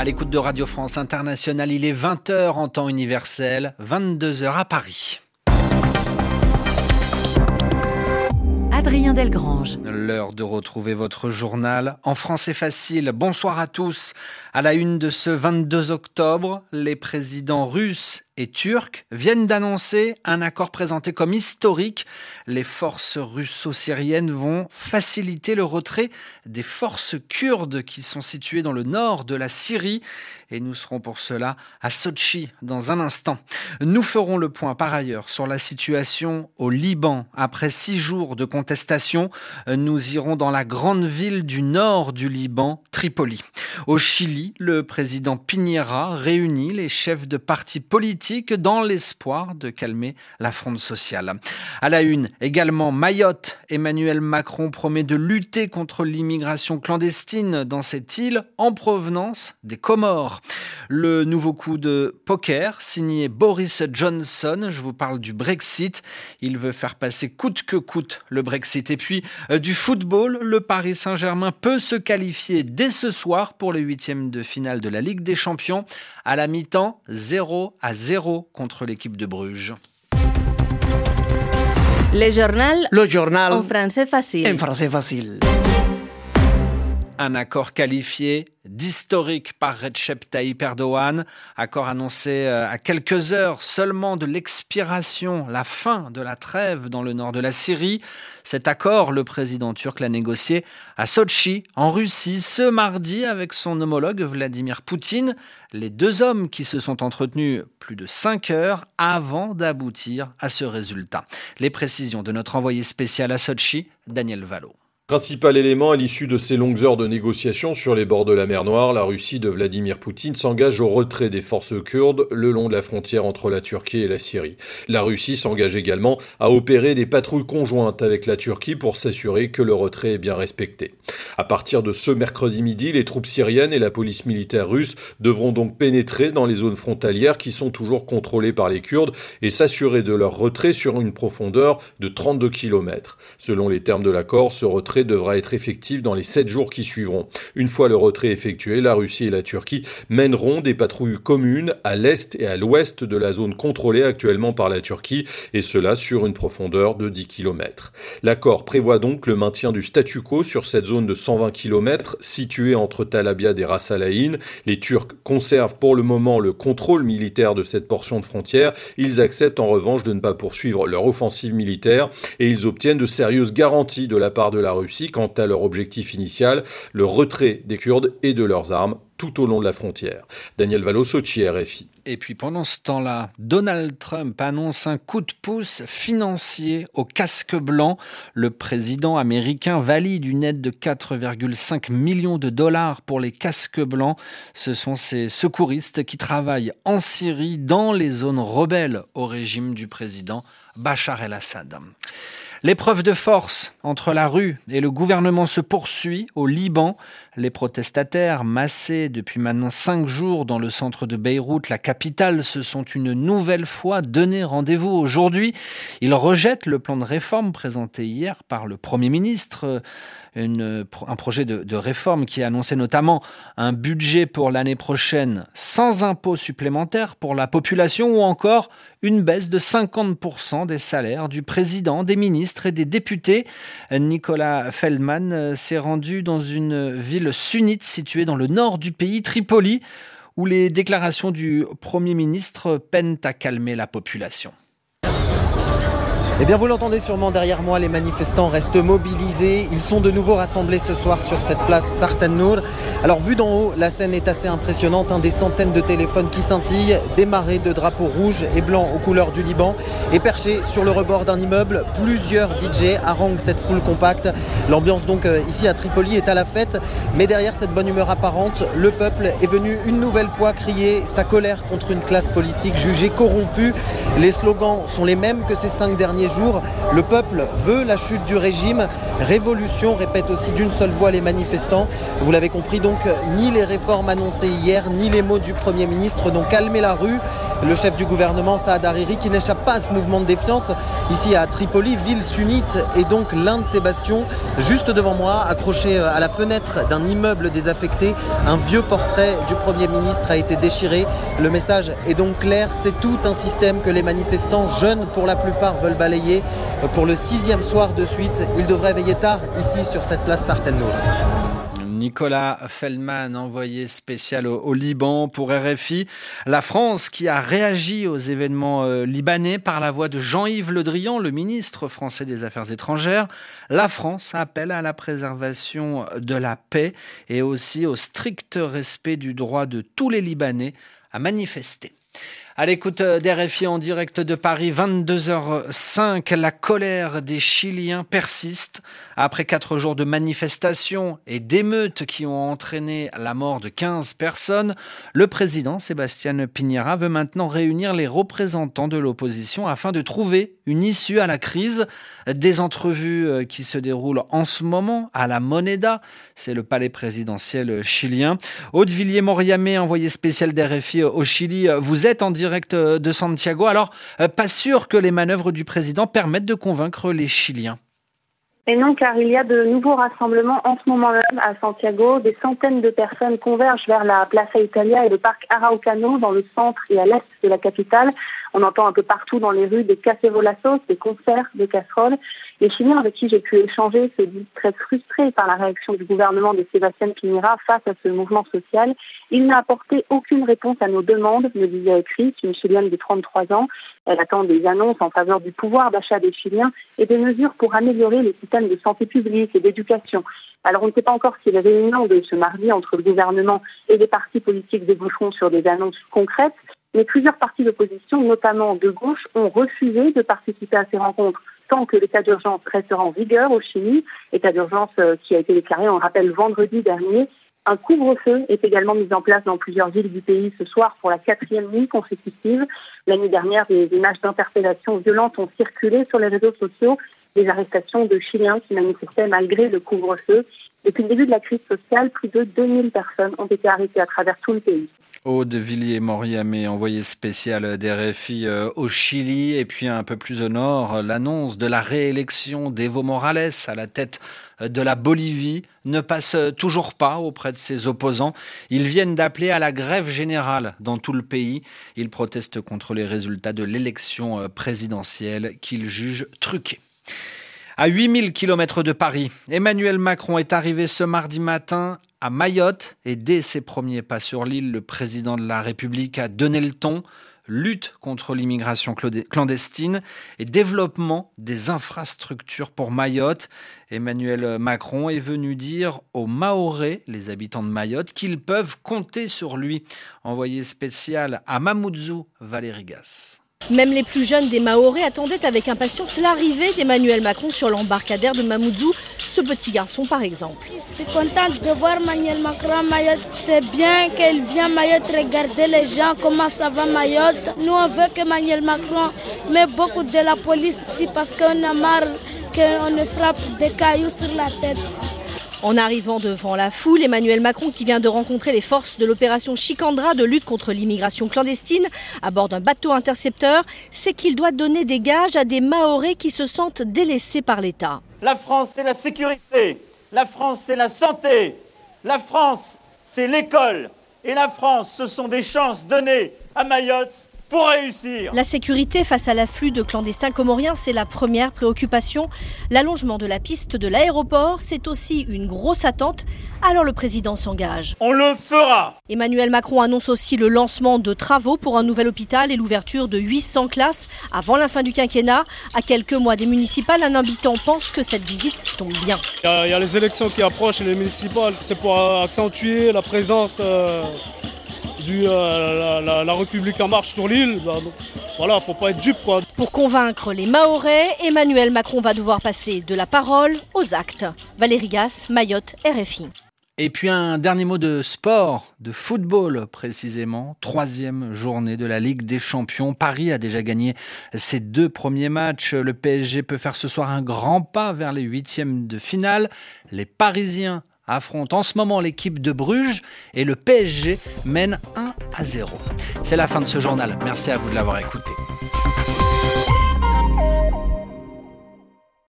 À l'écoute de Radio France Internationale, il est 20h en temps universel, 22h à Paris. Adrien Delgrange. L'heure de retrouver votre journal en français facile. Bonsoir à tous. À la une de ce 22 octobre, les présidents russes et turcs viennent d'annoncer un accord présenté comme historique. Les forces russo-syriennes vont faciliter le retrait des forces kurdes qui sont situées dans le nord de la Syrie. Et nous serons pour cela à Sochi dans un instant. Nous ferons le point par ailleurs sur la situation au Liban. Après six jours de contestation, nous irons dans la grande ville du nord du Liban, Tripoli. Au Chili, le président Piñera réunit les chefs de partis politiques dans l'espoir de calmer la fronde sociale. À la une, également Mayotte, Emmanuel Macron promet de lutter contre l'immigration clandestine dans cette île en provenance des Comores. Le nouveau coup de poker signé Boris Johnson, je vous parle du Brexit. Il veut faire passer coûte que coûte le Brexit. Et puis euh, du football, le Paris Saint-Germain peut se qualifier dès ce soir pour les huitièmes de finale de la Ligue des Champions. À la mi-temps, 0 à 0 contre l'équipe de Bruges. Le journal. Le journal. En français facile. En français facile. Un accord qualifié d'historique par Recep Tayyip Erdogan, accord annoncé euh, à quelques heures seulement de l'expiration, la fin de la trêve dans le nord de la Syrie. Cet accord, le président turc l'a négocié à Sochi, en Russie, ce mardi avec son homologue Vladimir Poutine, les deux hommes qui se sont entretenus plus de cinq heures avant d'aboutir à ce résultat. Les précisions de notre envoyé spécial à Sochi, Daniel Valo. Principal élément à l'issue de ces longues heures de négociations sur les bords de la mer Noire, la Russie de Vladimir Poutine s'engage au retrait des forces kurdes le long de la frontière entre la Turquie et la Syrie. La Russie s'engage également à opérer des patrouilles conjointes avec la Turquie pour s'assurer que le retrait est bien respecté. À partir de ce mercredi midi, les troupes syriennes et la police militaire russe devront donc pénétrer dans les zones frontalières qui sont toujours contrôlées par les Kurdes et s'assurer de leur retrait sur une profondeur de 32 km. Selon les termes de l'accord, ce retrait devra être effectif dans les sept jours qui suivront. Une fois le retrait effectué, la Russie et la Turquie mèneront des patrouilles communes à l'est et à l'ouest de la zone contrôlée actuellement par la Turquie, et cela sur une profondeur de 10 km. L'accord prévoit donc le maintien du statu quo sur cette zone de 120 km située entre Tal Abyad et Ras. Les Turcs conservent pour le moment le contrôle militaire de cette portion de frontière. Ils acceptent en revanche de ne pas poursuivre leur offensive militaire et ils obtiennent de sérieuses garanties de la part de la Russie quant à leur objectif initial, le retrait des Kurdes et de leurs armes tout au long de la frontière. Daniel Valo, Sochi, RFI. Et puis pendant ce temps-là, Donald Trump annonce un coup de pouce financier au casque blanc. Le président américain valide une aide de 4,5 millions de dollars pour les casques blancs. Ce sont ces secouristes qui travaillent en Syrie dans les zones rebelles au régime du président Bachar el-Assad. L'épreuve de force entre la rue et le gouvernement se poursuit au Liban. Les protestataires, massés depuis maintenant cinq jours dans le centre de Beyrouth, la capitale, se sont une nouvelle fois donné rendez-vous aujourd'hui. Ils rejettent le plan de réforme présenté hier par le Premier ministre un projet de, de, réforme qui a annoncé notamment un budget pour l'année prochaine sans impôts supplémentaires pour la population ou encore une baisse de 50% des salaires du président, des ministres et des députés. Nicolas Feldman s'est rendu dans une ville sunnite située dans le nord du pays, Tripoli, où les déclarations du Premier ministre peinent à calmer la population. Eh bien, vous l'entendez sûrement derrière moi, les manifestants restent mobilisés. Ils sont de nouveau rassemblés ce soir sur cette place Sartan Nour. Alors, vu d'en haut, la scène est assez impressionnante. Des centaines de téléphones qui scintillent, des marées de drapeaux rouges et blancs aux couleurs du Liban. Et perchés sur le rebord d'un immeuble, plusieurs DJ haranguent cette foule compacte. L'ambiance, donc, euh, ici à Tripoli est à la fête. Mais derrière cette bonne humeur apparente, le peuple est venu une nouvelle fois crier sa colère contre une classe politique jugée corrompue. Les slogans sont les mêmes que ces cinq derniers le peuple veut la chute du régime. Révolution, répète aussi d'une seule voix les manifestants. Vous l'avez compris donc, ni les réformes annoncées hier, ni les mots du Premier ministre n'ont calmé la rue. Le chef du gouvernement Saad Hariri qui n'échappe pas à ce mouvement de défiance. Ici à Tripoli, ville sunnite et donc l'un de ces bastions, juste devant moi, accroché à la fenêtre d'un immeuble désaffecté, un vieux portrait du Premier ministre a été déchiré. Le message est donc clair, c'est tout un système que les manifestants, jeunes pour la plupart, veulent balayer. Pour le sixième soir de suite, ils devraient veiller tard ici sur cette place Sartenour. Nicolas Feldman, envoyé spécial au, Liban pour RFI. La France qui a réagi aux événements euh, libanais par la voix de Jean-Yves Le Drian, le ministre français des Affaires étrangères. La France appelle à la préservation de la paix et aussi au strict respect du droit de tous les Libanais à manifester. À l'écoute d'RFI en direct de Paris, 22h05, la colère des Chiliens persiste. Après quatre jours de manifestations et d'émeutes qui ont entraîné la mort de 15 personnes, le président Sébastien Piñera veut maintenant réunir les représentants de l'opposition afin de trouver une issue à la crise. Des entrevues euh, qui se déroulent en ce moment à la Moneda, c'est le palais présidentiel chilien. Aude Villiers-Moriamé, envoyé spécial d'RFI au Chili, vous êtes en direct euh, de Santiago. Alors, euh, pas sûr que les manœuvres du président permettent de convaincre les Chiliens. Et non, car il y a de nouveaux rassemblements en ce moment même à Santiago. Des centaines de personnes convergent vers la Plaza Italia et le parc Araucano dans le centre et à l'est de la capitale. On entend un peu partout dans les rues des cacerolassos, des concerts, des casseroles. Les Chiliens avec qui j'ai pu échanger se disent très frustrés par la réaction du gouvernement de Sébastien Pinera face à ce mouvement social. Il n'a apporté aucune réponse à nos demandes, me disait Chris, une Chilienne de 33 ans. Elle attend des annonces en faveur du pouvoir d'achat des Chiliens et des mesures pour améliorer les systèmes de santé publique et d'éducation. Alors on ne sait pas encore si les réunions de ce mardi entre le gouvernement et les partis politiques déboucheront sur des annonces concrètes, mais plusieurs partis d'opposition, notamment de gauche, ont refusé de participer à ces rencontres tant que l'état d'urgence restera en vigueur au Chili, état d'urgence euh, qui a été déclaré, on rappelle, vendredi dernier. Un couvre-feu est également mis en place dans plusieurs villes du pays ce soir pour la quatrième nuit consécutive. L'année dernière, des images d'interpellation violentes ont circulé sur les réseaux sociaux, des arrestations de Chiliens qui manifestaient malgré le couvre-feu. Depuis le début de la crise sociale, plus de 2000 personnes ont été arrêtées à travers tout le pays. Aude Villiers-Moriamé, envoyé spécial d'RFI euh, au Chili, et puis un peu plus au nord, l'annonce de la réélection d'Evo Morales à la tête de la Bolivie ne passe toujours pas auprès de ses opposants. Ils viennent d'appeler à la grève générale dans tout le pays. Ils protestent contre les résultats de l'élection euh, présidentielle qu'ils jugent truqués. À 8000 km de Paris, Emmanuel Macron est arrivé ce mardi matin à Mayotte et dès ses premiers pas sur l'île, le président de la République a donné le ton lutte contre l'immigration clandestine et développement des infrastructures pour Mayotte. Emmanuel Macron est venu dire aux Mahorais, les habitants de Mayotte, qu'ils peuvent compter sur lui. Envoyé spécial à Mamoudzou, Valérie Gas. Même les plus jeunes des Mahorais attendaient avec impatience l'arrivée d'Emmanuel Macron sur l'embarcadère de Mamoudzou, ce petit garçon par exemple. Je suis contente de voir Emmanuel Macron à Mayotte. C'est bien qu'elle vienne à Mayotte regarder les gens, comment ça va Mayotte. Nous on veut que Emmanuel Macron mette beaucoup de la police ici parce qu'on a marre qu'on ne frappe des cailloux sur la tête. En arrivant devant la foule, Emmanuel Macron, qui vient de rencontrer les forces de l'opération Chicandra de lutte contre l'immigration clandestine à bord d'un bateau intercepteur, sait qu'il doit donner des gages à des Mahorais qui se sentent délaissés par l'État. La France, c'est la sécurité. La France, c'est la santé. La France, c'est l'école. Et la France, ce sont des chances données à Mayotte pour réussir. La sécurité face à l'afflux de clandestins comoriens, c'est la première préoccupation. L'allongement de la piste de l'aéroport, c'est aussi une grosse attente. Alors le président s'engage. On le fera. Emmanuel Macron annonce aussi le lancement de travaux pour un nouvel hôpital et l'ouverture de 800 classes avant la fin du quinquennat. À quelques mois des municipales, un habitant pense que cette visite tombe bien. Il y, a, les élections qui approchent, les municipales. C'est pour accentuer la présence. Euh, du, euh, la, République en marche sur l'île. Bah, voilà, faut pas être dupe quoi. Pour convaincre les Mahorais, Emmanuel Macron va devoir passer de la parole aux actes. Valérie Gas, Mayotte, RFI. Et puis un dernier mot de sport, de football précisément. Troisième journée de la Ligue des Champions. Paris a déjà gagné ses deux premiers matchs. Le PSG peut faire ce soir un grand pas vers les huitièmes de finale. Les Parisiens affrontent en ce moment l'équipe de Bruges et le PSG mène 1 à 0. C'est la fin de ce journal. Merci à vous de l'avoir écouté.